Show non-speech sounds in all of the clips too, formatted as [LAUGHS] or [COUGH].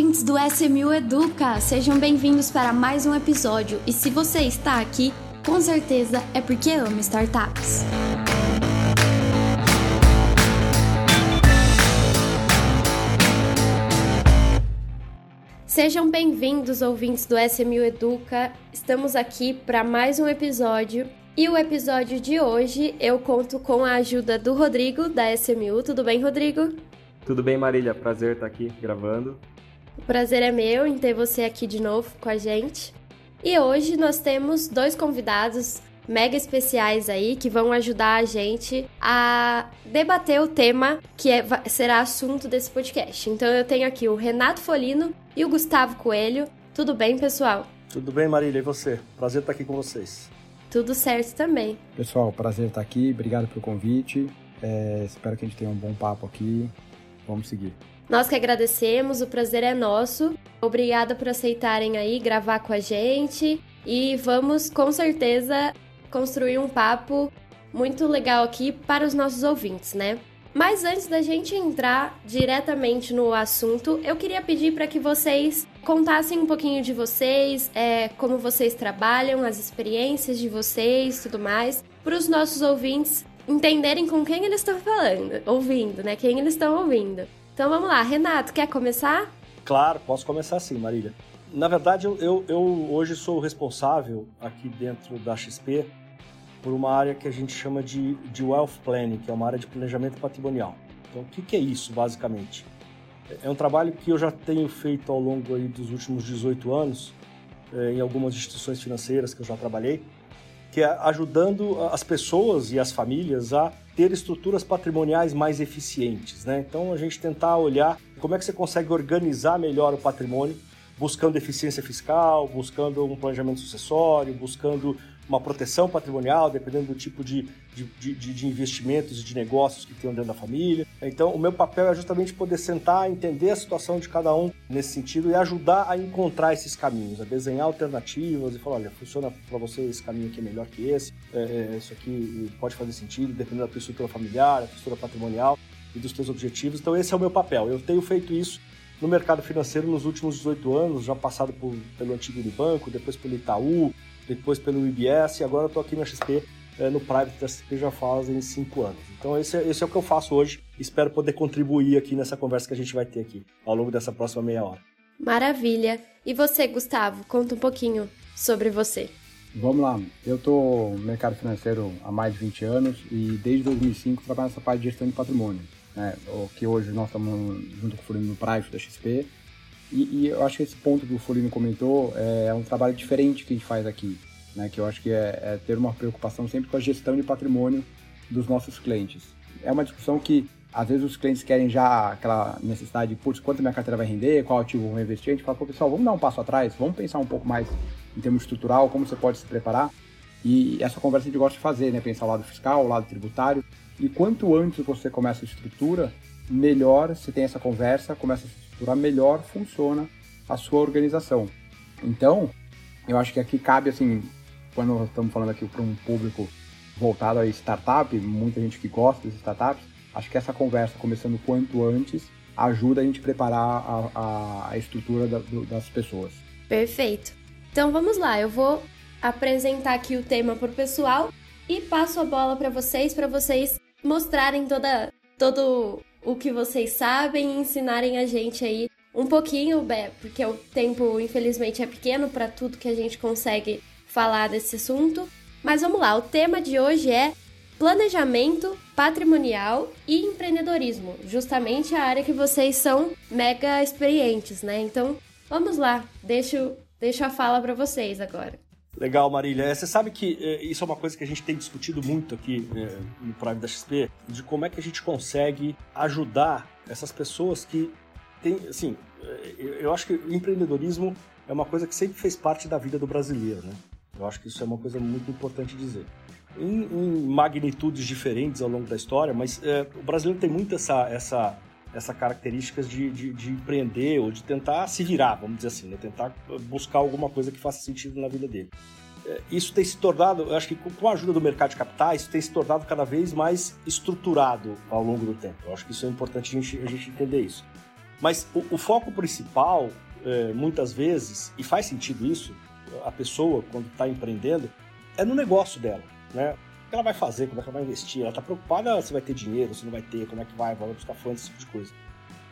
ouvintes do SMU Educa! Sejam bem-vindos para mais um episódio. E se você está aqui, com certeza é porque ama startups. Sejam bem-vindos, ouvintes do SMU Educa. Estamos aqui para mais um episódio. E o episódio de hoje eu conto com a ajuda do Rodrigo, da SMU. Tudo bem, Rodrigo? Tudo bem, Marília? Prazer estar aqui gravando. O prazer é meu em ter você aqui de novo com a gente. E hoje nós temos dois convidados mega especiais aí que vão ajudar a gente a debater o tema que é, será assunto desse podcast. Então eu tenho aqui o Renato Folino e o Gustavo Coelho. Tudo bem, pessoal? Tudo bem, Marília, e você? Prazer estar aqui com vocês. Tudo certo também. Pessoal, prazer estar aqui, obrigado pelo convite. É, espero que a gente tenha um bom papo aqui. Vamos seguir. Nós que agradecemos, o prazer é nosso. Obrigada por aceitarem aí gravar com a gente e vamos com certeza construir um papo muito legal aqui para os nossos ouvintes, né? Mas antes da gente entrar diretamente no assunto, eu queria pedir para que vocês contassem um pouquinho de vocês, é, como vocês trabalham, as experiências de vocês, tudo mais, para os nossos ouvintes entenderem com quem eles estão falando, ouvindo, né? Quem eles estão ouvindo. Então vamos lá, Renato, quer começar? Claro, posso começar sim, Marília. Na verdade, eu, eu, hoje sou o responsável aqui dentro da XP por uma área que a gente chama de, de Wealth Planning, que é uma área de planejamento patrimonial. Então, o que, que é isso, basicamente? É um trabalho que eu já tenho feito ao longo aí dos últimos 18 anos, é, em algumas instituições financeiras que eu já trabalhei, que é ajudando as pessoas e as famílias a ter estruturas patrimoniais mais eficientes. Né? Então, a gente tentar olhar como é que você consegue organizar melhor o patrimônio, buscando eficiência fiscal, buscando um planejamento sucessório, buscando uma proteção patrimonial, dependendo do tipo de, de, de, de investimentos e de negócios que tem dentro da família. Então, o meu papel é justamente poder sentar, entender a situação de cada um nesse sentido e ajudar a encontrar esses caminhos, a desenhar alternativas e falar: olha, funciona para você esse caminho aqui é melhor que esse, é, é, isso aqui pode fazer sentido, dependendo da tua estrutura familiar, da estrutura patrimonial e dos teus objetivos. Então, esse é o meu papel. Eu tenho feito isso no mercado financeiro nos últimos 18 anos, já passado por, pelo antigo Unibanco, depois pelo Itaú, depois pelo IBS e agora eu estou aqui na XP, é, no Private da XP já fazem cinco anos. Então esse, é, esse é o que eu faço hoje. Espero poder contribuir aqui nessa conversa que a gente vai ter aqui ao longo dessa próxima meia hora. Maravilha. E você, Gustavo, conta um pouquinho sobre você. Vamos lá. Eu estou no mercado financeiro há mais de 20 anos e desde 2005 trabalho nessa parte de gestão de patrimônio, né? o que hoje nós estamos junto com o Fulino no Private da XP e, e, eu acho que esse ponto que o Folino comentou é, é um trabalho diferente que a gente faz aqui, né? Que eu acho que é, é, ter uma preocupação sempre com a gestão de patrimônio dos nossos clientes. É uma discussão que às vezes os clientes querem já aquela necessidade de, putz, quanto minha carteira vai render, qual ativo vou investir. A gente fala, pô, pessoal, vamos dar um passo atrás, vamos pensar um pouco mais em termos estrutural, como você pode se preparar. E essa conversa a gente gosta de fazer, né? Pensar o lado fiscal, o lado tributário. E quanto antes você começa a estrutura, melhor você tem essa conversa, começa a estruturar, melhor funciona a sua organização. Então, eu acho que aqui cabe, assim, quando estamos falando aqui para um público voltado a startup, muita gente que gosta de startups, acho que essa conversa, começando quanto antes, ajuda a gente a preparar a, a, estrutura da, do, das pessoas. Perfeito. Então vamos lá, eu vou apresentar aqui o tema para o pessoal e passo a bola para vocês, para vocês mostrarem toda, todo o que vocês sabem e ensinarem a gente aí um pouquinho, porque o tempo infelizmente é pequeno para tudo que a gente consegue falar desse assunto. Mas vamos lá, o tema de hoje é planejamento patrimonial e empreendedorismo, justamente a área que vocês são mega experientes, né? Então, vamos lá, deixo, deixo a fala para vocês agora. Legal, Marília. É, você sabe que é, isso é uma coisa que a gente tem discutido muito aqui é, no Prime da XP, de como é que a gente consegue ajudar essas pessoas que têm, assim, eu acho que o empreendedorismo é uma coisa que sempre fez parte da vida do brasileiro, né? Eu acho que isso é uma coisa muito importante dizer. Em, em magnitudes diferentes ao longo da história, mas o brasileiro tem muito essa, essa essa características de, de, de, empreender ou de tentar se virar, vamos dizer assim, né? tentar buscar alguma coisa que faça sentido na vida dele. É, isso tem se tornado, eu acho que com a ajuda do mercado de capitais, isso tem se tornado cada vez mais estruturado ao longo do tempo. Eu acho que isso é importante a gente, a gente entender isso. Mas o, o foco principal, é, muitas vezes, e faz sentido isso, a pessoa, quando está empreendendo, é no negócio dela, né? Que ela vai fazer, como é que ela vai investir, ela está preocupada se vai ter dinheiro, se não vai ter, como é que vai, vai buscar fontes, esse tipo de coisa.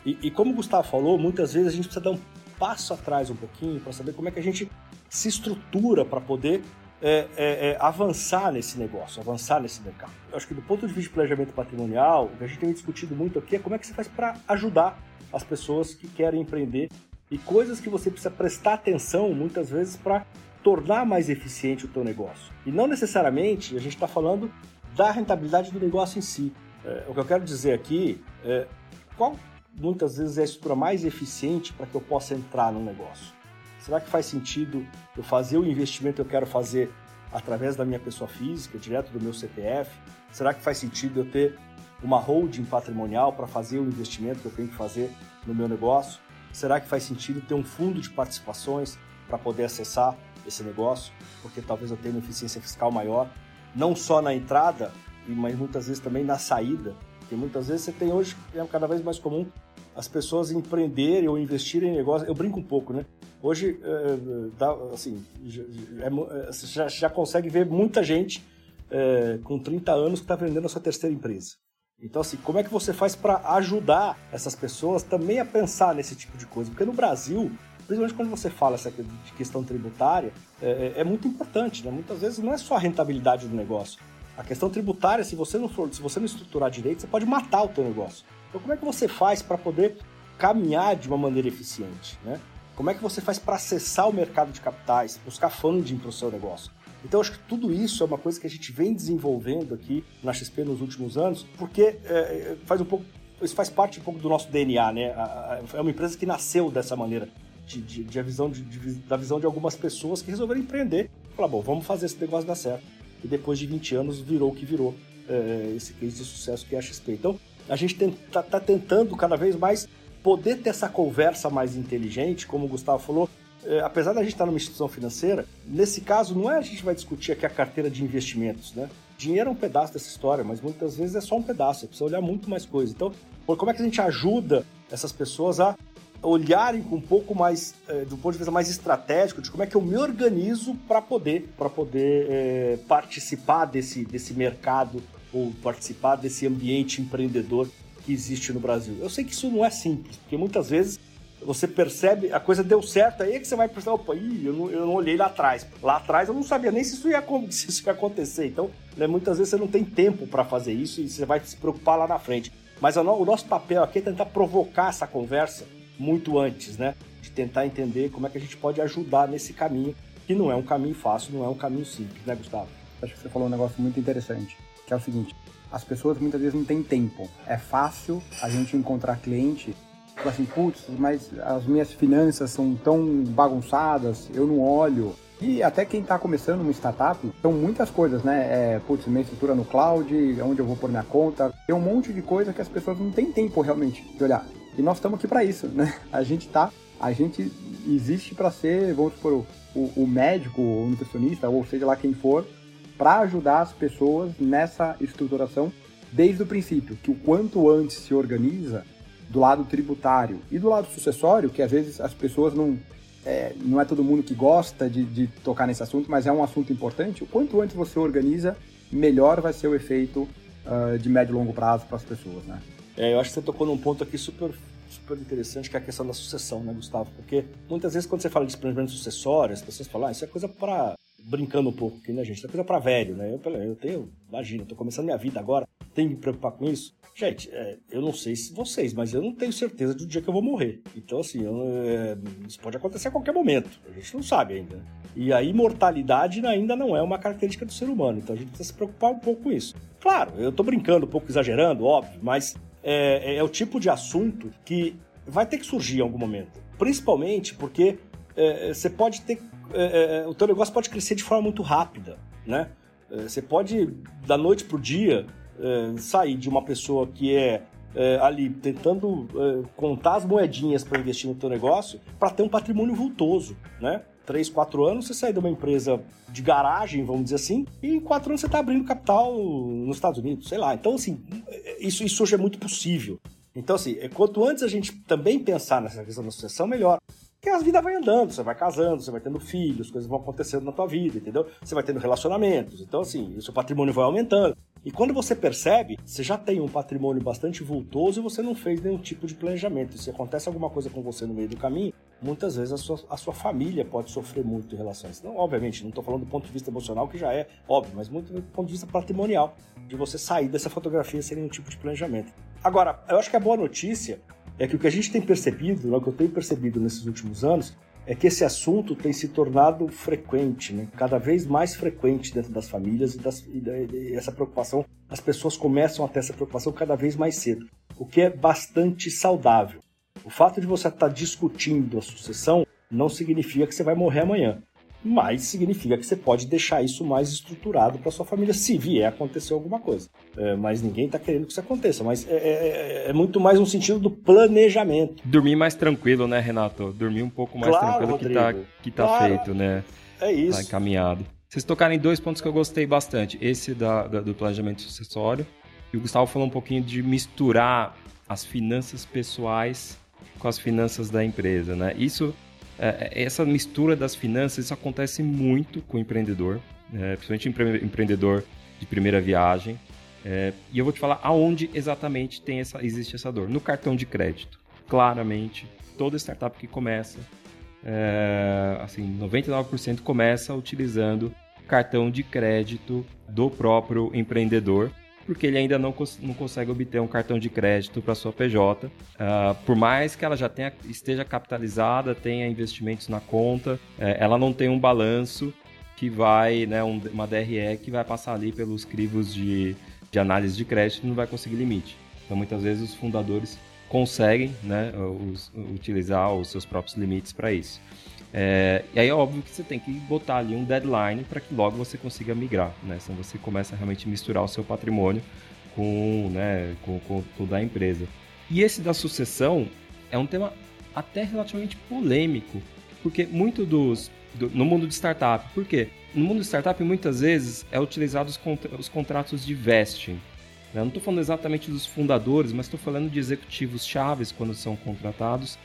E, e, como o Gustavo falou, muitas vezes a gente precisa dar um passo atrás um pouquinho para saber como é que a gente se estrutura para poder é, é, é, avançar nesse negócio, avançar nesse mercado. Eu acho que do ponto de vista de planejamento patrimonial, o que a gente tem discutido muito aqui é como é que você faz para ajudar as pessoas que querem empreender e coisas que você precisa prestar atenção muitas vezes para tornar mais eficiente o teu negócio. E não necessariamente a gente está falando da rentabilidade do negócio em si. É, o que eu quero dizer aqui é qual muitas vezes é a estrutura mais eficiente para que eu possa entrar no negócio. Será que faz sentido eu fazer o investimento que eu quero fazer através da minha pessoa física, direto do meu CPF? Será que faz sentido eu ter uma holding patrimonial para fazer o investimento que eu tenho que fazer no meu negócio? Será que faz sentido ter um fundo de participações para poder acessar esse negócio? Porque talvez eu tenha uma eficiência fiscal maior, não só na entrada, mas muitas vezes também na saída. Porque muitas vezes você tem hoje, é cada vez mais comum, as pessoas empreenderem ou investirem em negócio. Eu brinco um pouco, né? Hoje, é, assim, é, já, já, consegue ver muita gente é, com 30 anos que está vendendo a sua terceira empresa. Então, assim, como é que você faz para ajudar essas pessoas também a pensar nesse tipo de coisa? Porque no Brasil, principalmente quando você fala essa questão tributária, é, é, é, muito importante, né? Muitas vezes não é só a rentabilidade do negócio. A questão tributária, se você não for, se você não estruturar direito, você pode matar o teu negócio. Então, como é que você faz para poder caminhar de uma maneira eficiente, né? Como é que você faz para acessar o mercado de capitais, buscar funding para o seu negócio? Então, acho que tudo isso é uma coisa que a gente vem desenvolvendo aqui na XP nos últimos anos, porque é, faz um pouco, isso faz parte um pouco do nosso DNA, né? É uma empresa que nasceu dessa maneira, de, de, de a visão de, de, da visão de algumas pessoas que resolveram empreender. Falar, bom, vamos fazer esse negócio dar certo. E depois de 20 anos virou o que virou é, esse case de sucesso que é a XP. Então, a gente está tá tentando cada vez mais poder ter essa conversa mais inteligente, como o Gustavo falou, é, apesar da gente estar numa instituição financeira, nesse caso não é a gente vai discutir aqui a carteira de investimentos, né? Dinheiro é um pedaço dessa história, mas muitas vezes é só um pedaço, precisa olhar muito mais coisa. Então, como é que a gente ajuda essas pessoas a olharem com um pouco mais, é, do ponto de vista mais estratégico, de como é que eu me organizo para poder, pra poder é, participar desse, desse mercado ou participar desse ambiente empreendedor que existe no Brasil. Eu sei que isso não é simples, porque muitas vezes você percebe, a coisa deu certo, aí é que você vai pensar, opa, ih, eu não, eu não olhei lá atrás. Lá atrás eu não sabia nem se isso ia, [LAUGHS] se isso ia acontecer. Então, né, muitas vezes você não tem tempo para fazer isso e você vai se preocupar lá na frente. Mas o nosso papel aqui é tentar provocar essa conversa muito antes, né? De tentar entender como é que a gente pode ajudar nesse caminho, que não é um caminho fácil, não é um caminho simples, né, Gustavo? Acho que você falou um negócio muito interessante, que é o seguinte: as pessoas muitas vezes não têm tempo. É fácil a gente encontrar cliente Tipo assim, putz, mas as minhas finanças são tão bagunçadas, eu não olho. E até quem está começando uma startup, são muitas coisas, né? É, putz, minha estrutura no cloud, onde eu vou pôr minha conta. Tem um monte de coisa que as pessoas não têm tempo realmente de olhar. E nós estamos aqui para isso, né? A gente tá, a gente existe para ser, vamos supor, o, o médico, o nutricionista, ou seja lá quem for, para ajudar as pessoas nessa estruturação desde o princípio, que o quanto antes se organiza, do lado tributário e do lado sucessório, que às vezes as pessoas não. É, não é todo mundo que gosta de, de tocar nesse assunto, mas é um assunto importante. O quanto antes você organiza, melhor vai ser o efeito uh, de médio e longo prazo para as pessoas, né? É, eu acho que você tocou num ponto aqui super, super interessante, que é a questão da sucessão, né, Gustavo? Porque muitas vezes quando você fala de planejamento sucessório, as pessoas falam, ah, isso é coisa para brincando um pouco aqui, né, gente? Isso é coisa para velho, né? Eu, eu tenho, imagina, eu tô começando minha vida agora, tenho que me preocupar com isso. Gente, é, eu não sei se vocês, mas eu não tenho certeza do dia que eu vou morrer. Então, assim, eu, é, isso pode acontecer a qualquer momento. A gente não sabe ainda. E a imortalidade ainda não é uma característica do ser humano. Então a gente precisa se preocupar um pouco com isso. Claro, eu estou brincando, um pouco exagerando, óbvio, mas é, é, é, o tipo de assunto que vai ter que surgir em algum momento. Principalmente porque é, você pode ter. É, o teu negócio pode crescer de forma muito rápida, né? Você pode, da noite pro dia, é, sair de uma pessoa que é, é ali tentando é, contar as moedinhas para investir no teu negócio para ter um patrimônio vultoso, né? Três, quatro anos você sai de uma empresa de garagem, vamos dizer assim, e em quatro anos você está abrindo capital nos Estados Unidos, sei lá. Então, assim, isso, isso hoje é muito possível. Então, assim, é, quanto antes a gente também pensar nessa questão da sucessão, melhor. Porque a vida vai andando, você vai casando, você vai tendo filhos, coisas vão acontecendo na tua vida, entendeu? Você vai tendo relacionamentos, então assim, o seu patrimônio vai aumentando. E quando você percebe, você já tem um patrimônio bastante vultoso e você não fez nenhum tipo de planejamento. Se acontece alguma coisa com você no meio do caminho, muitas vezes a sua, a sua família pode sofrer muito em relação a isso. Não, obviamente, não estou falando do ponto de vista emocional, que já é óbvio, mas muito do ponto de vista patrimonial, de você sair dessa fotografia sem nenhum tipo de planejamento. Agora, eu acho que a boa notícia é que o que a gente tem percebido, o que eu tenho percebido nesses últimos anos, é que esse assunto tem se tornado frequente, né? cada vez mais frequente dentro das famílias e, das, e, e essa preocupação, as pessoas começam a ter essa preocupação cada vez mais cedo, o que é bastante saudável. O fato de você estar discutindo a sucessão não significa que você vai morrer amanhã mas significa que você pode deixar isso mais estruturado para sua família se vier acontecer alguma coisa. É, mas ninguém está querendo que isso aconteça, mas é, é, é, é, muito mais no sentido do planejamento. Dormir mais tranquilo, né, Renato? Dormir um pouco mais claro, tranquilo Rodrigo. que está tá feito, né? É isso. Tá encaminhado. Vocês tocaram em dois pontos que eu gostei bastante. Esse da, da, do planejamento sucessório e o Gustavo falou um pouquinho de misturar as finanças pessoais com as finanças da empresa, né? Isso é, é, essa mistura das finanças, isso acontece muito com o empreendedor, é, principalmente empre empreendedor de primeira viagem. É, e eu vou te falar aonde exatamente tem essa, existe essa dor. No cartão de crédito. Claramente, toda startup que começa, é, assim, 99% começa utilizando cartão de crédito do próprio empreendedor porque ele ainda não, cons não consegue obter um cartão de crédito para sua PJ. Uh, ah, por mais que ela já tenha, esteja capitalizada, tenha investimentos na conta, é, ela não tem um balanço que vai, né, um, uma DRE que vai passar ali pelos crivos de, de análise de crédito e não vai conseguir limite. Então, muitas vezes, os fundadores conseguem né, os, utilizar os seus próprios limites para isso. É, e aí é óbvio que você tem que botar ali um deadline para que logo você consiga migrar, né? Senão você começa a realmente misturar o seu patrimônio com, né, com, com toda a empresa. E esse da sucessão é um tema até relativamente polêmico, porque muito dos do, no mundo de startup, por quê? No mundo de startup muitas vezes é utilizado os, contra, os contratos de vesting. Né? Não estou falando exatamente dos fundadores, mas estou falando de executivos chaves quando são contratados.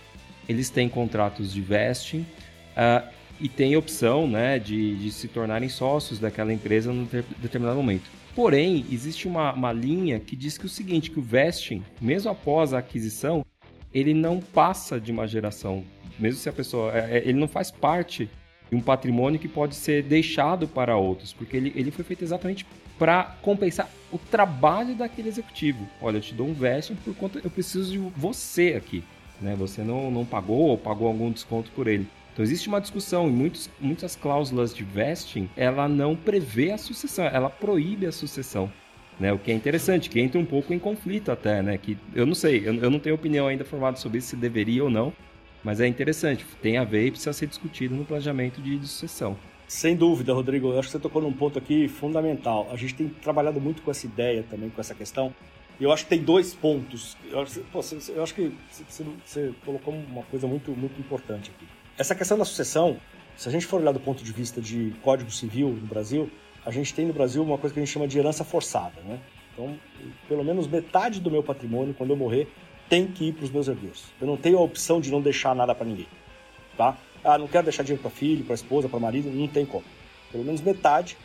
Eles têm contratos de vesting uh, e tem opção né, de, de, se tornarem sócios daquela empresa num determinado momento. Porém, existe uma, uma linha que diz que o seguinte, que o vesting, mesmo após a aquisição, ele não passa de uma geração, mesmo se a pessoa, é, é, ele não faz parte de um patrimônio que pode ser deixado para outros, porque ele, ele foi feito exatamente para compensar o trabalho daquele executivo. Olha, eu te dou um vesting por conta, eu preciso de você aqui, né? Você não, não pagou ou pagou algum desconto por ele. Então existe uma discussão em muitos, muitas cláusulas de vesting, ela não prevê a sucessão, ela proíbe a sucessão. Né, o que é interessante, que entra um pouco em conflito até, né? Que eu não sei, eu, eu não tenho opinião ainda formada sobre se deveria ou não, mas é interessante, tem a ver e precisa ser discutido no planejamento de, de sucessão. Sem dúvida, Rodrigo. Eu acho que você tocou num ponto aqui fundamental. A gente tem trabalhado muito com essa ideia também, com essa questão. E eu acho que tem dois pontos. Eu acho, pô, eu acho que você, você colocou uma coisa muito, muito importante aqui. Essa questão da sucessão, se a gente for olhar do ponto de vista de Código Civil no Brasil, a gente tem no Brasil uma coisa que a gente chama de herança forçada, né? Então, pelo menos metade do meu patrimônio, quando eu morrer, tem que ir para os meus herdeiros. Eu não tenho a opção de não deixar nada para ninguém, tá? Ah, não quero deixar dinheiro para filho, para esposa, para marido, não tem como. Pelo menos metade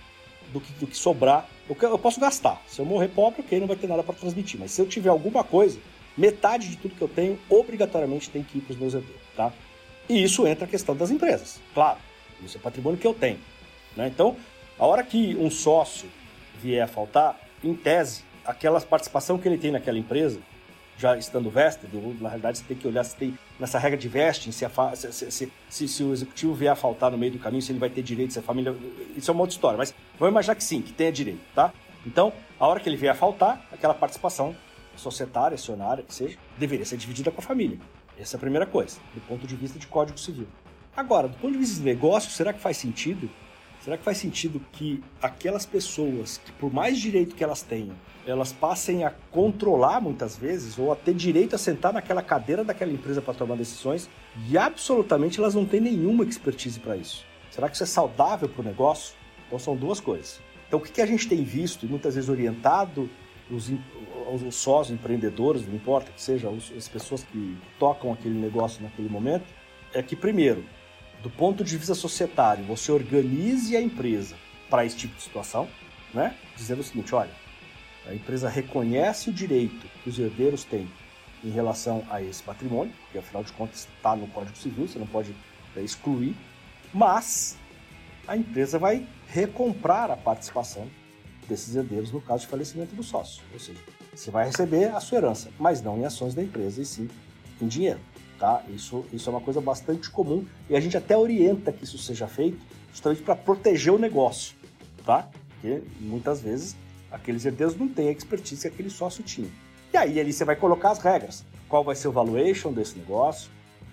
do que, do que sobrar, eu, eu posso gastar. Se eu morrer pobre, ok, não vai ter nada para transmitir. Mas se eu tiver alguma coisa, metade de tudo que eu tenho, obrigatoriamente tem que ir para os meus herdeiros, tá? E isso entra a questão das empresas, claro. Isso é patrimônio que eu tenho. Né? Então, a hora que um sócio vier a faltar, em tese, aquela participação que ele tem naquela empresa, já estando vested, na realidade você tem que olhar se tem nessa regra de vesting, se, se, se, se, se o executivo vier a faltar no meio do caminho, se ele vai ter direito, se a família. Isso é uma outra história, mas vamos imaginar que sim, que tenha direito, tá? Então, a hora que ele vier a faltar, aquela participação societária, acionária, que seja, deveria ser dividida com a família. Essa é a primeira coisa, do ponto de vista de Código Civil. Agora, do ponto de vista de negócio, será que faz sentido? Será que faz sentido que aquelas pessoas, que por mais direito que elas tenham, elas passem a controlar muitas vezes, ou a ter direito a sentar naquela cadeira daquela empresa para tomar decisões, e absolutamente elas não têm nenhuma expertise para isso? Será que isso é saudável para o negócio? Então são duas coisas. Então o que a gente tem visto, e muitas vezes orientado os, os sócios, empreendedores, não importa que seja, as pessoas que tocam aquele negócio naquele momento, é que, primeiro, do ponto de vista societário, você organize a empresa para esse tipo de situação, né? dizendo o seguinte: olha, a empresa reconhece o direito que os herdeiros têm em relação a esse patrimônio, que afinal de contas está no Código Civil, você não pode é, excluir, mas a empresa vai recomprar a participação desses herdeiros no caso de falecimento do sócio. Ou seja, você vai receber a sua herança, mas não em ações da empresa, e sim em dinheiro. Tá? Isso, isso é uma coisa bastante comum e a gente até orienta que isso seja feito justamente para proteger o negócio. Tá? Porque muitas vezes aqueles herdeiros não têm a expertise que aquele sócio tinha. E aí ali você vai colocar as regras. Qual vai ser o valuation desse negócio?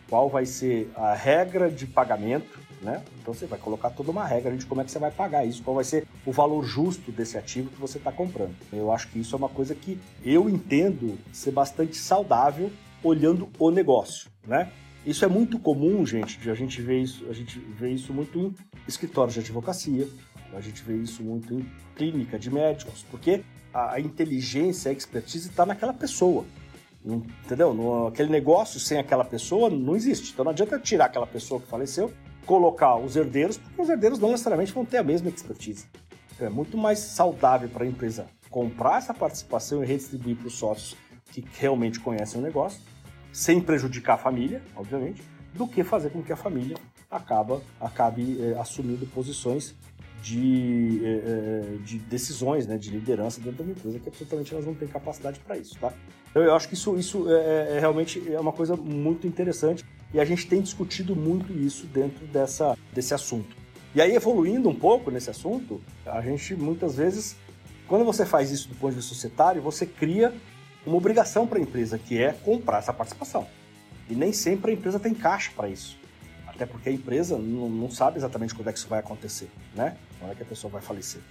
Qual vai ser a regra de pagamento? Né? Então você vai colocar toda uma regra de como é que você vai pagar isso, qual vai ser o valor justo desse ativo que você está comprando. Eu acho que isso é uma coisa que eu entendo ser bastante saudável olhando o negócio, né? Isso é muito comum, gente, a gente vê isso, a gente vê isso muito em escritórios de advocacia, a gente vê isso muito em clínica de médicos, porque a, inteligência, a expertise está naquela pessoa. Entendeu? Aquele negócio sem aquela pessoa não existe. Então não adianta tirar aquela pessoa que faleceu, colocar os herdeiros, porque os herdeiros não necessariamente vão ter a mesma expertise. Então, é muito mais saudável para a empresa comprar essa participação e redistribuir para os sócios que realmente conhecem o negócio, sem prejudicar a família, obviamente, do que fazer com que a família acaba, acabe é, assumindo posições de, é, de decisões, né, de liderança dentro da empresa que absolutamente elas não têm capacidade para isso, tá? Então eu acho que isso, isso é, é, realmente é uma coisa muito interessante e a gente tem discutido muito isso dentro dessa, desse assunto. E aí, evoluindo um pouco nesse assunto, a gente muitas vezes, quando você faz isso do ponto de vista societário, você cria uma obrigação para a empresa, que é comprar essa participação. E nem sempre a empresa tem caixa para isso. Até porque a empresa não, não, sabe exatamente quando é que isso vai acontecer, né? Quando é que a pessoa vai falecer.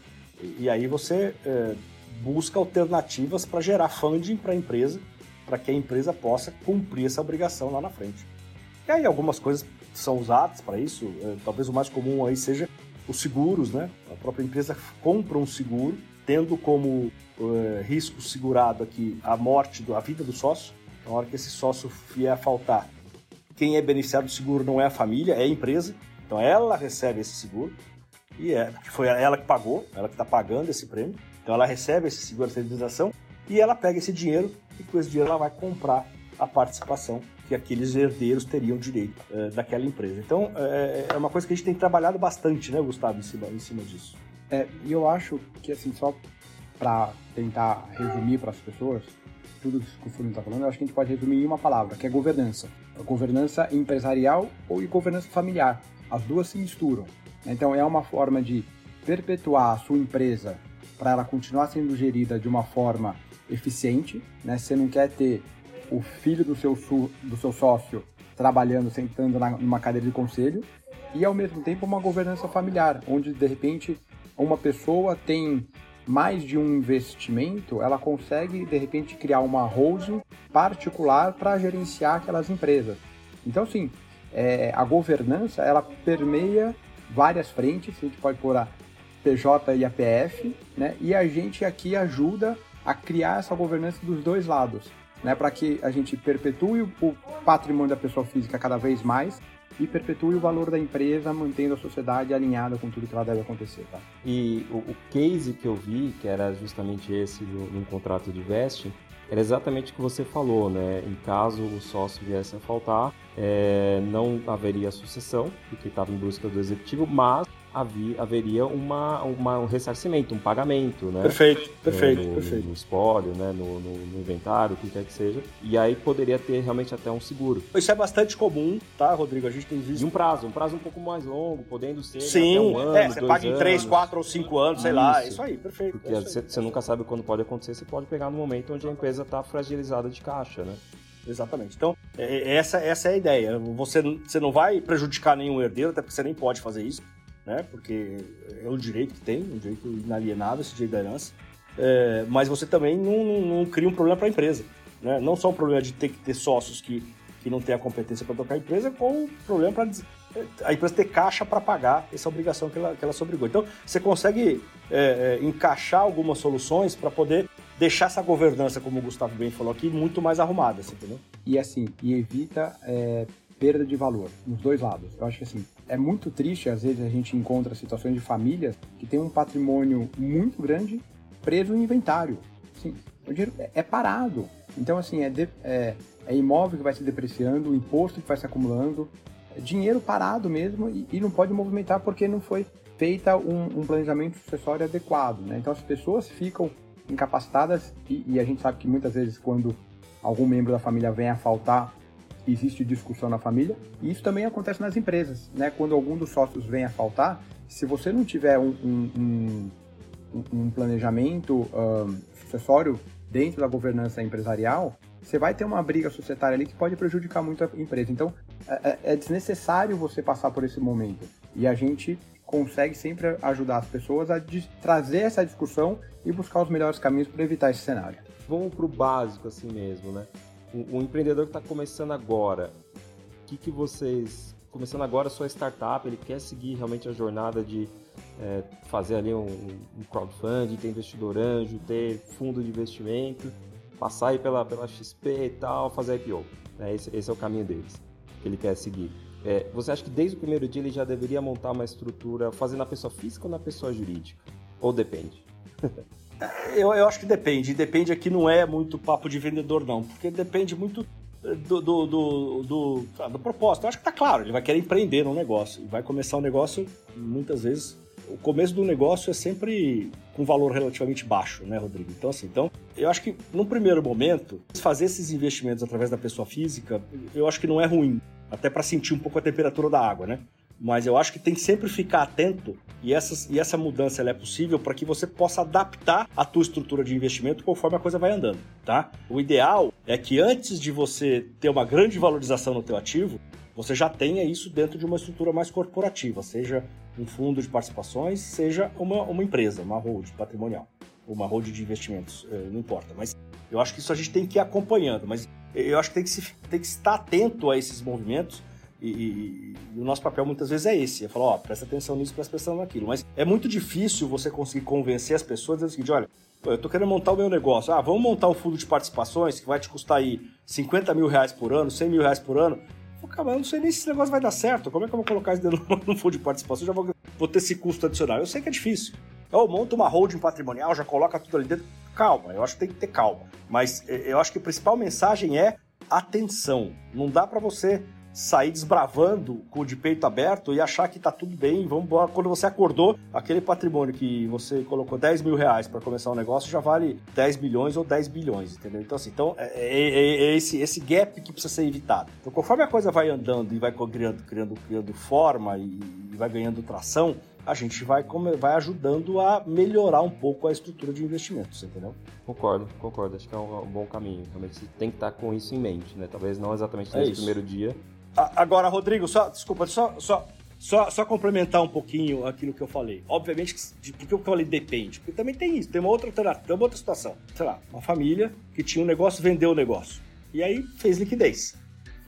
E, e aí você é, busca alternativas para gerar funding para a empresa, para que a empresa possa cumprir essa obrigação lá na frente. E aí algumas coisas são usadas para isso, é, talvez o mais comum aí seja os seguros, né? A própria empresa compra um seguro, tendo como é, risco segurado aqui a morte, a vida do sócio. Na hora que esse sócio vier a faltar, quem é beneficiário do seguro não é a família, é a empresa. Então ela recebe esse seguro e é, foi ela que pagou, ela que está pagando esse prêmio. Então ela recebe esse seguro de indenização e ela pega esse dinheiro e com esse dinheiro ela vai comprar a participação que aqueles herdeiros teriam direito é, daquela empresa. Então é, é, uma coisa que a gente tem trabalhado bastante, né, Gustavo, em cima, em cima disso. É, eu acho que assim só para tentar resumir para as pessoas, tudo que o Fulano está falando, eu acho que a gente pode resumir em uma palavra, que é governança. A governança empresarial ou governança familiar. As duas se misturam. Então é uma forma de perpetuar a sua empresa para ela continuar sendo gerida de uma forma eficiente. Né? Você não quer ter o filho do seu, do seu sócio trabalhando, sentando na, numa cadeira de conselho, e ao mesmo tempo uma governança familiar, onde de repente uma pessoa tem mais de um investimento, ela consegue de repente criar uma holding particular para gerenciar aquelas empresas. Então, sim, é, a governança ela permeia várias frentes. A gente pode pôr a PJ e a PF, né? E a gente aqui ajuda a criar essa governança dos dois lados, né? Para que a gente perpetue o patrimônio da pessoa física cada vez mais e perpetue o valor da empresa, mantendo a sociedade alinhada com tudo que ela deve acontecer. Tá? E o, o case que eu vi, que era justamente esse do, num contrato de vesting, era exatamente o que você falou, né? Em caso o sócio viesse a faltar, é, não haveria sucessão, porque estava em busca do executivo, mas havia, haveria uma, uma, um ressarcimento, um pagamento, né? Perfeito, perfeito, no, perfeito. No espólio, né? No, no, no, inventário, o que quer que seja. E aí poderia ter realmente até um seguro. Isso é bastante comum, tá, Rodrigo? A gente tem visto. E um prazo, um prazo um pouco mais longo, podendo ser Sim, um ano, é, você paga em 3, 4 ou 5 anos, sei isso. lá. Isso aí, perfeito. Porque é você, você nunca sabe quando pode acontecer, você pode pegar no momento onde a empresa está fragilizada de caixa, né? Exatamente. Então, é, é, essa, essa é a ideia. Você, você não vai prejudicar nenhum herdeiro, até porque você nem pode fazer isso né? Porque é um direito que tem, um direito inalienável esse direito da herança. É, mas você também não, não, não cria um problema para a empresa. Né? Não só o problema de ter que ter sócios que, que não têm a competência para tocar a empresa, como o problema para a empresa ter caixa para pagar essa obrigação que ela, que ela se obrigou. Então, você consegue é, é, encaixar algumas soluções para poder deixar essa governança, como o Gustavo bem falou aqui, muito mais arrumada, assim, entendeu? E assim, e evita é, perda de valor nos dois lados. Eu acho que assim, é muito triste, às vezes a gente encontra situações de famílias que tem um patrimônio muito grande preso em inventário. Assim, o dinheiro é, é parado. Então, assim, é, de, é, é, imóvel que vai se depreciando, imposto que vai se acumulando, é dinheiro parado mesmo e, e, não pode movimentar porque não foi feita um, um planejamento sucessório adequado. Né? Então, as pessoas ficam incapacitadas e, e a gente sabe que muitas vezes quando algum membro da família vem a faltar, existe discussão na família. E isso também acontece nas empresas, né? Quando algum dos sócios vem a faltar, se você não tiver um, um, um, um planejamento um, sucessório dentro da governança empresarial, você vai ter uma briga societária ali que pode prejudicar muito a empresa. Então, é, é, é desnecessário você passar por esse momento. E a gente consegue sempre ajudar as pessoas a trazer essa discussão e buscar os melhores caminhos para evitar esse cenário. Vamos para o básico assim mesmo, né? O, o empreendedor que está começando agora, o que, que vocês começando agora a sua startup, ele quer seguir realmente a jornada de é, fazer ali um, um crowdfunding, ter investidor anjo, ter fundo de investimento, passar aí pela, pela XP e tal, fazer IPO. Né? Esse, esse é o caminho deles, que ele quer seguir. É, você acha que desde o primeiro dia ele já deveria montar uma estrutura fazendo na pessoa física ou na pessoa jurídica? Ou depende? [LAUGHS] eu, eu acho que depende. Depende aqui não é muito papo de vendedor, não. Porque depende muito do, do, do, do, ah, do propósito. Eu acho que tá claro, ele vai querer empreender num negócio. E vai começar um negócio, muitas vezes, o começo do negócio é sempre com valor relativamente baixo, né, Rodrigo? Então, assim, então, eu acho que num primeiro momento, fazer esses investimentos através da pessoa física, eu acho que não é ruim. Até para sentir um pouco a temperatura da água, né? Mas eu acho que tem que sempre ficar atento e, essas, e essa mudança é possível para que você possa adaptar a tua estrutura de investimento conforme a coisa vai andando, tá? O ideal é que antes de você ter uma grande valorização no teu ativo, você já tenha isso dentro de uma estrutura mais corporativa, seja um fundo de participações, seja uma, uma empresa, uma hold patrimonial, uma hold de investimentos, eh, não importa. Mas eu acho que isso a gente tem que ir acompanhando, mas eu acho que tem que, se, tem que estar atento a esses movimentos e, e, e, o nosso papel muitas vezes é esse, é falar, ó, presta atenção nisso, presta atenção naquilo. Mas é muito difícil você conseguir convencer as pessoas dizendo o seguinte, olha, eu tô querendo montar o meu negócio. Ah, vamos montar um fundo de participações que vai te custar aí 50 mil reais por ano, 100 mil reais por ano. Pô, cara, eu não sei nem se esse negócio vai dar certo. Como é que eu vou colocar isso dentro [LAUGHS] no fundo de participação? Eu já vou, vou ter esse custo adicional. Eu sei que é difícil. Ou monta uma holding patrimonial, já coloca tudo ali dentro. Calma, eu acho que tem que ter calma. Mas eh, eu acho que a principal mensagem é atenção. Não dá para você sair desbravando com o de peito aberto e achar que tá tudo bem, vamos embora. Quando você acordou, aquele patrimônio que você colocou 10 mil reais para começar um negócio já vale 10 milhões ou 10 bilhões, entendeu? Então, assim, então é, é, é, é esse, esse gap que precisa ser evitado. Então, conforme a coisa vai andando e vai criando, criando, criando forma e, e vai ganhando tração, a gente vai, vai ajudando a melhorar um pouco a estrutura de investimentos, entendeu? Concordo, concordo. Acho que é um, um bom caminho. Realmente você tem que estar com isso em mente, né? Talvez não exatamente nesse é primeiro dia, Agora, Rodrigo, só, desculpa, só, só, só, só complementar um pouquinho aquilo que eu falei. Obviamente, que, por que eu falei depende? Porque também tem isso, tem uma outra tem uma outra situação. Sei lá, uma família que tinha um negócio, vendeu o negócio. E aí fez liquidez.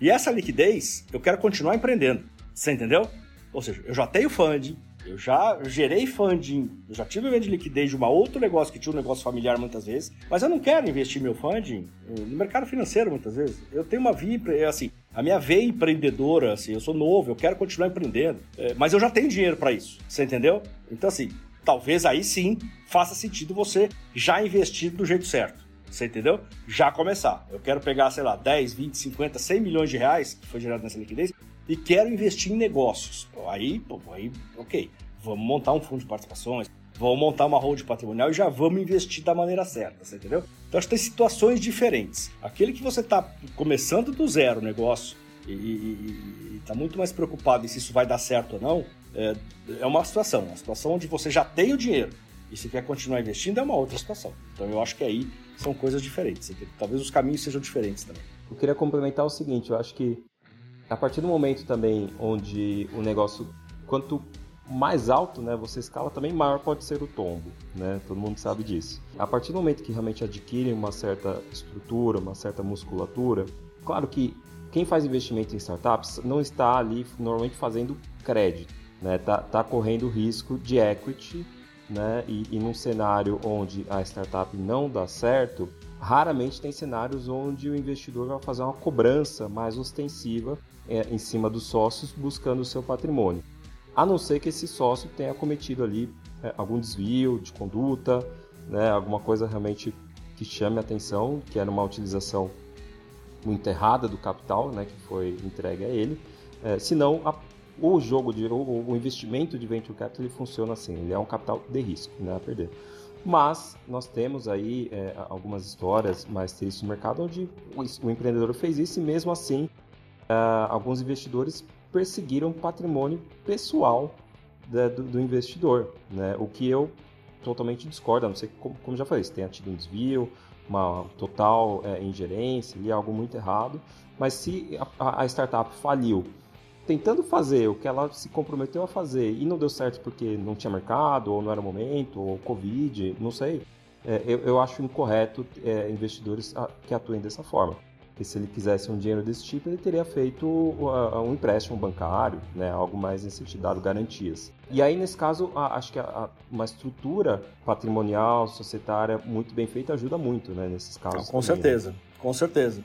E essa liquidez, eu quero continuar empreendendo. Você entendeu? Ou seja, eu já tenho funding, eu já gerei funding, eu já tive evento de liquidez de um outro negócio que tinha um negócio familiar muitas vezes, mas eu não quero investir meu funding no mercado financeiro muitas vezes. Eu tenho uma via, assim, a minha veia empreendedora, assim, eu sou novo, eu quero continuar empreendendo, é, mas eu já tenho dinheiro para isso, você entendeu? Então, assim, talvez aí sim faça sentido você já investir do jeito certo. Você entendeu? Já começar. Eu quero pegar, sei lá, 10, 20, 50, 100 milhões de reais que foi gerado nessa liquidez e quero investir em negócios. Aí, aí, ok, vamos montar um fundo de participações, vamos montar uma hold patrimonial e já vamos investir da maneira certa, você entendeu? Então acho que tem situações diferentes. Aquele que você está começando do zero o negócio e está muito mais preocupado em se isso vai dar certo ou não, é, é uma situação. Uma situação onde você já tem o dinheiro e se quer continuar investindo é uma outra situação. Então eu acho que aí são coisas diferentes. Talvez os caminhos sejam diferentes também. Eu queria complementar o seguinte, eu acho que a partir do momento também onde o negócio, quanto mais alto né, você escala, também maior pode ser o tombo. Né? Todo mundo sabe disso. A partir do momento que realmente adquirem uma certa estrutura, uma certa musculatura, claro que quem faz investimento em startups não está ali normalmente fazendo crédito, né? tá, tá correndo risco de equity né? E, e num cenário onde a startup não dá certo, raramente tem cenários onde o investidor vai fazer uma cobrança mais ostensiva é, em cima dos sócios buscando o seu patrimônio. A não ser que esse sócio tenha cometido ali é, algum desvio de conduta, né, alguma coisa realmente que chame a atenção, que era uma utilização muito errada do capital né, que foi entregue a ele. É, senão, a, o jogo de o, o, investimento de venture capital ele funciona assim, ele é um capital de risco, não é perder. Mas nós temos aí é, algumas histórias mais tristes no mercado onde o, o empreendedor fez isso e mesmo assim é, alguns investidores perseguiram patrimônio pessoal da, do, do, investidor, né? O que eu totalmente discordo, a não que, como, como já falei, se tenha tido um desvio, uma total é, ingerência, ali, algo muito errado. Mas se a, a startup faliu tentando fazer o que ela se comprometeu a fazer e não deu certo porque não tinha mercado, ou não era o momento, ou Covid, não sei, é, eu, eu, acho incorreto é, investidores que atuem dessa forma. Porque se ele quisesse um dinheiro desse tipo, ele teria feito um empréstimo bancário, né, algo mais nesse sentido, dado garantias. E aí, nesse caso, acho que uma estrutura patrimonial, societária muito bem feita ajuda muito né, nesses casos. com também, né? certeza, né? com certeza.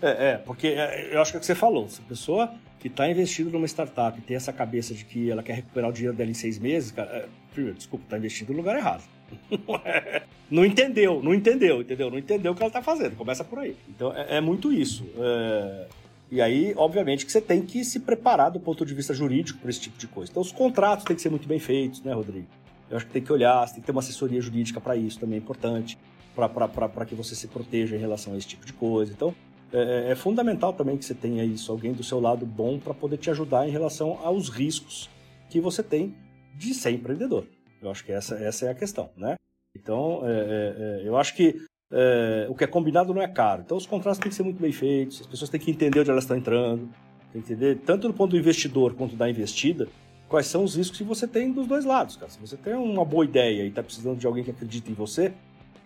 É, é, porque é, eu acho que é o que você falou. Se a pessoa que está investindo numa startup tem essa cabeça de que ela quer recuperar o dinheiro dela em seis meses, cara, é, primeiro, desculpa, está investindo no lugar errado. [LAUGHS] não entendeu, não entendeu, entendeu? Não entendeu o que ela está fazendo. Começa por aí. Então é, é muito isso. É... E aí, obviamente, que você tem que se preparar do ponto de vista jurídico para esse tipo de coisa. Então, os contratos têm que ser muito bem feitos, né, Rodrigo? Eu acho que tem que olhar, tem que ter uma assessoria jurídica para isso também é importante, para que você se proteja em relação a esse tipo de coisa. Então, é, é, é, fundamental também que você tenha isso, alguém do seu lado bom para poder te ajudar em relação aos riscos que você tem de ser empreendedor. Eu acho que essa, essa é a questão, né? Então, é, é, é eu acho que é, o que é combinado não é caro. Então, os contratos têm que ser muito bem feitos, as pessoas têm que entender onde elas estão entrando, entender tanto do ponto do investidor quanto da investida, quais são os riscos que você tem dos dois lados, cara. Se você tem uma boa ideia e está precisando de alguém que acredita em você,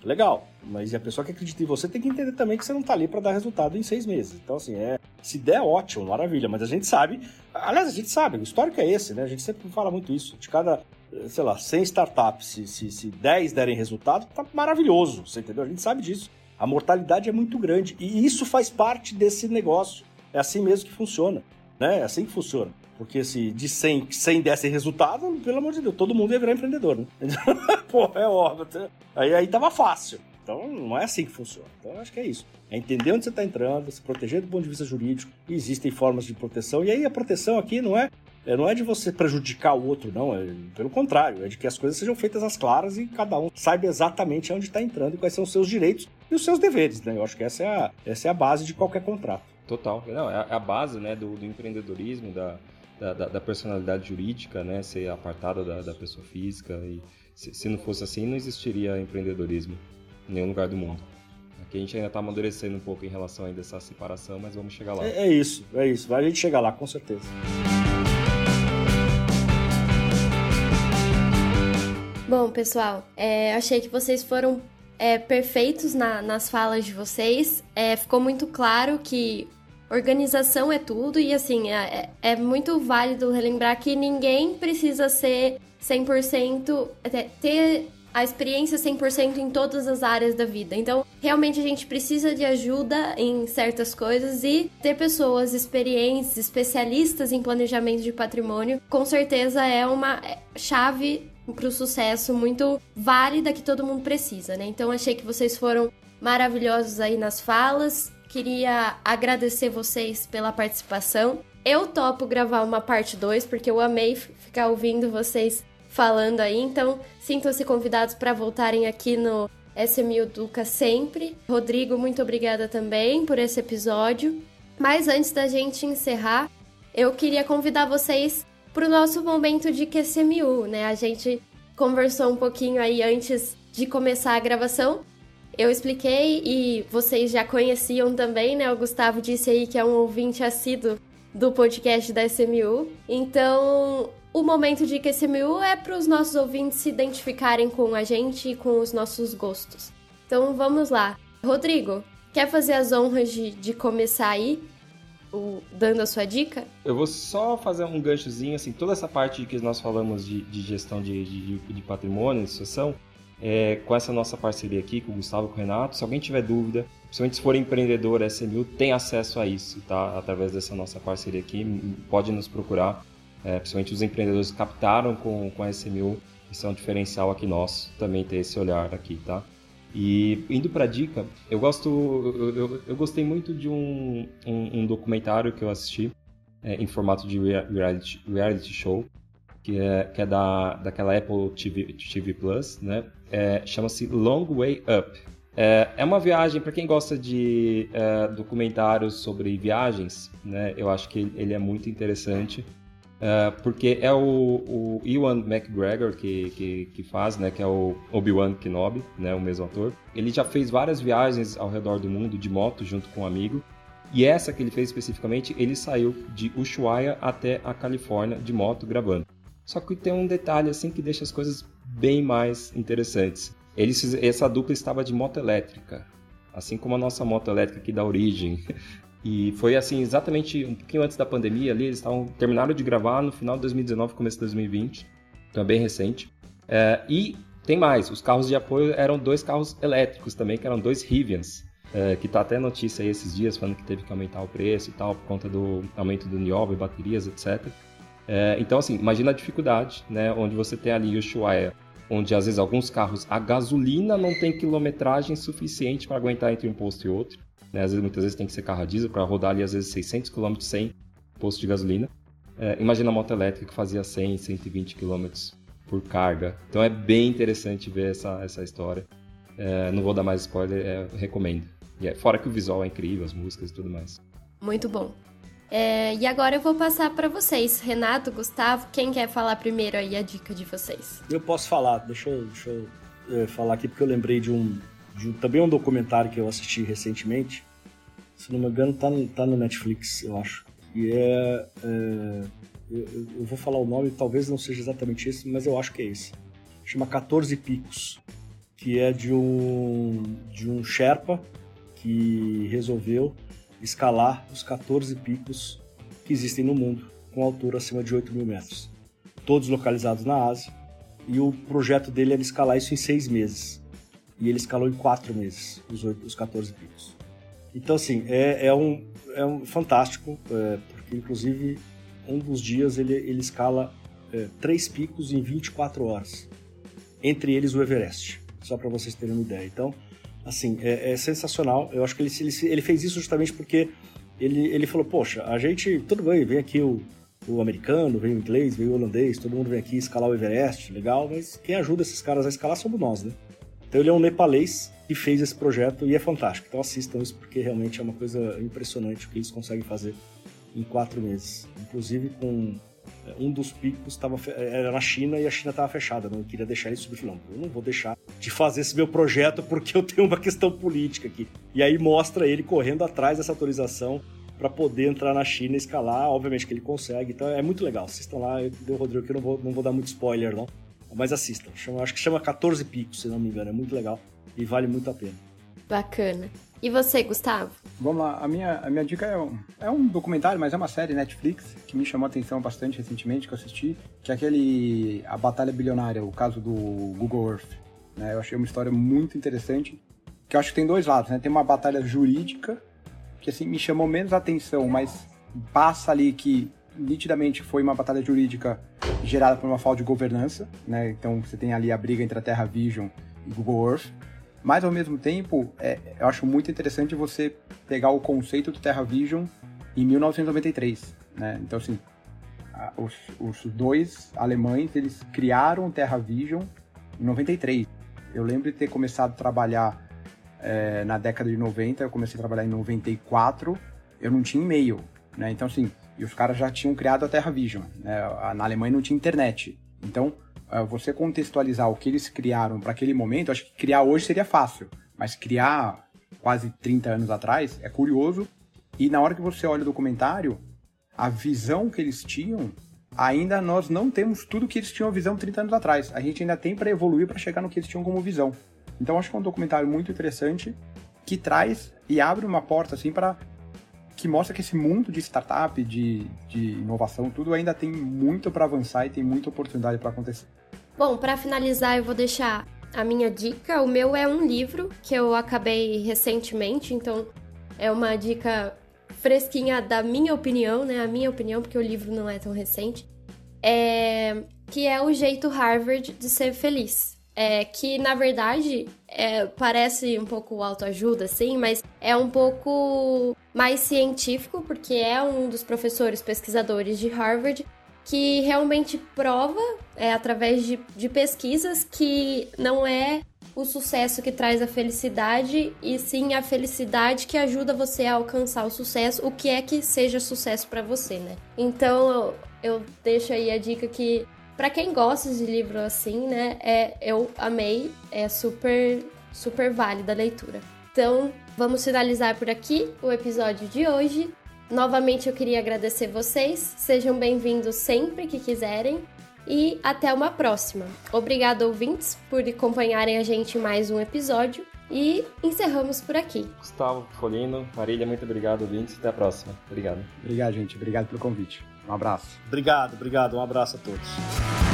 legal. Mas a pessoa que acredita em você tem que entender também que você não está ali para dar resultado em seis meses. Então, assim, é, se der, ótimo, maravilha. Mas a gente sabe, aliás, a gente sabe, o histórico é esse, né? A gente sempre fala muito isso. De cada, sei lá, 100 startups, se, se, se 10 derem resultado, tá maravilhoso, você entendeu? A gente sabe disso. A mortalidade é muito grande. E isso faz parte desse negócio. É assim mesmo que funciona. Né? É assim que funciona. Porque se de 100, 100 desse resultado, pelo amor de Deus, todo mundo ia virar empreendedor, né? [LAUGHS] Pô, é óbvio. Aí, aí tava fácil. Então não é assim que funciona. Então acho que é isso. É entender onde você está entrando, se proteger do ponto de vista jurídico. existem formas de proteção. E aí a proteção aqui não é, é, não é de você prejudicar o outro, não. É pelo contrário, é de que as coisas sejam feitas às claras e cada um saiba exatamente onde está entrando e quais são os seus direitos e os seus deveres. Né? Eu acho que essa é a, essa é a base de qualquer contrato. Total. Não, é a base né, do, do empreendedorismo, da, da, da, personalidade jurídica, né, ser apartada da, da pessoa física. E se, se, não fosse assim, não existiria empreendedorismo em nenhum lugar do mundo. Aqui a gente ainda está amadurecendo um pouco em relação a essa separação, mas vamos chegar lá. É, é isso, é isso. Vai a gente chegar lá, com certeza. Bom, pessoal, é, achei que vocês foram é, perfeitos na, nas falas de vocês. É, ficou muito claro que organização é tudo e assim, é, é, é muito válido relembrar que ninguém precisa ser 100%, ter a experiência 100% em todas as áreas da vida. Então, realmente a gente precisa de ajuda em certas coisas e ter pessoas experientes, especialistas em planejamento de patrimônio, com certeza é uma chave para o sucesso muito válida que todo mundo precisa, né? Então, achei que vocês foram maravilhosos aí nas falas queria agradecer vocês pela participação. Eu topo gravar uma parte 2, porque eu amei ficar ouvindo vocês falando aí. Então, sintam-se convidados para voltarem aqui no SMU Duca sempre. Rodrigo, muito obrigada também por esse episódio. Mas antes da gente encerrar, eu queria convidar vocês para o nosso momento de QCMU, né? A gente conversou um pouquinho aí antes de começar a gravação eu expliquei e vocês já conheciam também, né? O Gustavo disse aí que é um ouvinte assíduo do podcast da SMU. Então, o momento de que SMU é para os nossos ouvintes se identificarem com a gente e com os nossos gostos. Então, vamos lá. Rodrigo, quer fazer as honras de, de começar aí? dando a sua dica? Eu vou só fazer um ganchozinho, assim, toda essa parte que nós falamos de, de gestão de, de, de patrimônio, de sucessão, é, com essa nossa parceria aqui, com o Gustavo e com o Renato, se alguém tiver dúvida, principalmente se for empreendedor SMU, tem acesso a isso, tá? Através dessa nossa parceria aqui, pode nos procurar. É, principalmente os empreendedores que captaram com, com a SMU, isso é um diferencial aqui nosso, também ter esse olhar aqui, tá? E indo para dica, eu gosto, eu, eu, eu, gostei muito de um, um, um, documentário que eu assisti é, em formato de reality, reality show, que é, que é da, daquela Apple TV, TV Plus, né? É, Chama-se Long Way Up. É, é uma viagem, para quem gosta de é, documentários sobre viagens, né? Eu acho que ele é muito interessante. Uh, porque é o, o Ewan McGregor que, que, que, faz, né, que é o Obi-Wan Kenobi, né, o mesmo ator. Ele já fez várias viagens ao redor do mundo de moto junto com um amigo. E essa que ele fez especificamente, ele saiu de Ushuaia até a Califórnia de moto gravando. Só que tem um detalhe assim que deixa as coisas bem mais interessantes. Eles, essa dupla estava de moto elétrica, assim como a nossa moto elétrica aqui da origem. [LAUGHS] E foi assim, exatamente um pouquinho antes da pandemia ali, eles estavam terminaram de gravar no final de 2019, começo de 2020. Então é bem recente. É, e tem mais, os carros de apoio eram dois carros elétricos também, que eram dois Rivians. É, que tá até notícia aí esses dias falando que teve que aumentar o preço e tal, por conta do aumento do nióbio, baterias, etc. É, então, assim, imagina a dificuldade, né? Onde você tem ali o Ushuaia, onde às vezes alguns carros, a gasolina não tem quilometragem suficiente para aguentar entre um posto e outro. Né? Às vezes, muitas vezes tem que ser carro a diesel para rodar ali às vezes 600 km sem posto de gasolina. É, imagina a moto elétrica que fazia 100, 120 km por carga. Então é bem interessante ver essa, essa história. É, não vou dar mais spoiler, é, recomendo. E é, fora que o visual é incrível, as músicas e tudo mais. Muito bom. É, e agora eu vou passar para vocês. Renato, Gustavo, quem quer falar primeiro aí a dica de vocês? Eu posso falar, deixa eu, deixa eu é, falar aqui porque eu lembrei de um, de também um documentário que eu assisti recentemente. Se não me engano, tá no, tá no Netflix, eu acho. E é. é eu, eu, vou falar o nome, talvez não seja exatamente esse, mas eu acho que é esse. Chama 14 Picos, que é de um, de um Sherpa que resolveu escalar os 14 picos que existem no mundo, com altura acima de 8 mil metros. Todos localizados na Ásia. E o projeto dele era escalar isso em seis meses e ele escalou em quatro meses os, 8, os 14 picos. Então, assim, é, é, um, é um fantástico, é, porque inclusive um dos dias ele, ele escala é, três picos em 24 horas, entre eles o Everest, só para vocês terem uma ideia. Então, assim, é, é sensacional. Eu acho que ele, ele, ele, fez isso justamente porque ele, ele falou: Poxa, a gente, tudo bem, vem aqui o, o americano, vem o inglês, vem o holandês, todo mundo vem aqui escalar o Everest, legal, mas quem ajuda esses caras a escalar somos nós, né? Então ele é um nepalês que fez esse projeto e é fantástico. Então assistam isso porque realmente é uma coisa impressionante o que eles conseguem fazer em quatro meses. Inclusive com um dos picos tava, era na China e a China estava fechada. Não queria deixar ele subir. Não, eu não vou deixar de fazer esse meu projeto porque eu tenho uma questão política aqui. E aí mostra ele correndo atrás dessa autorização para poder entrar na China e escalar. Obviamente que ele consegue. Então é muito legal. Assistam lá. Eu dei o Rodrigo eu não vou, não vou dar muito spoiler, não. Mas assistam. Chama, acho que chama 14 Picos, se não me engano. É muito legal e vale muito a pena. Bacana. E você, Gustavo? Vamos lá, a minha, a minha dica é um, é um documentário, mas é uma série Netflix que me chamou a atenção bastante recentemente, que eu assisti, que é aquele A Batalha Bilionária, o caso do Google Earth. Né? Eu achei uma história muito interessante, que eu acho que tem dois lados, né? Tem uma batalha jurídica, que assim, me chamou menos atenção, mas passa ali que nitidamente foi uma batalha jurídica gerada por uma falta de governança, né? Então você tem ali a briga entre a Terra Vision e Google Earth. Mas ao mesmo tempo, é, eu acho muito interessante você pegar o conceito do Terra Vision em 1993, né? Então assim, a, os, os dois alemães eles criaram o Terra Vision em 93. Eu lembro de ter começado a trabalhar é, na década de 90, eu comecei a trabalhar em 94, eu não tinha e-mail, né? Então assim, e os caras já tinham criado a Terra Vision. Né? Na Alemanha não tinha internet. Então, você contextualizar o que eles criaram para aquele momento, acho que criar hoje seria fácil. Mas criar quase 30 anos atrás é curioso. E na hora que você olha o documentário, a visão que eles tinham, ainda nós não temos tudo que eles tinham visão 30 anos atrás. A gente ainda tem para evoluir para chegar no que eles tinham como visão. Então acho que é um documentário muito interessante que traz e abre uma porta assim para que mostra que esse mundo de startup, de, de inovação, tudo ainda tem muito para avançar e tem muita oportunidade para acontecer. Bom, para finalizar, eu vou deixar a minha dica. O meu é um livro que eu acabei recentemente, então é uma dica fresquinha da minha opinião, né? A minha opinião, porque o livro não é tão recente. É... Que é O Jeito Harvard de Ser Feliz. É, que na verdade é, parece um pouco autoajuda, assim, mas é um pouco mais científico, porque é um dos professores pesquisadores de Harvard que realmente prova, é, através de, de pesquisas, que não é o sucesso que traz a felicidade, e sim a felicidade que ajuda você a alcançar o sucesso, o que é que seja sucesso para você, né? Então eu, deixo aí a dica que para quem gosta de livro assim, né, é eu amei, é super super válida a leitura. Então, vamos finalizar por aqui o episódio de hoje. Novamente eu queria agradecer vocês. Sejam bem-vindos sempre que quiserem e até uma próxima. Obrigado ouvintes por acompanharem a gente em mais um episódio e encerramos por aqui. Gustavo Folino, Marília, muito obrigado ouvintes. Até a próxima. Obrigado. Obrigado, gente. Obrigado pelo convite. Um abraço. Obrigado, obrigado. Um abraço a todos.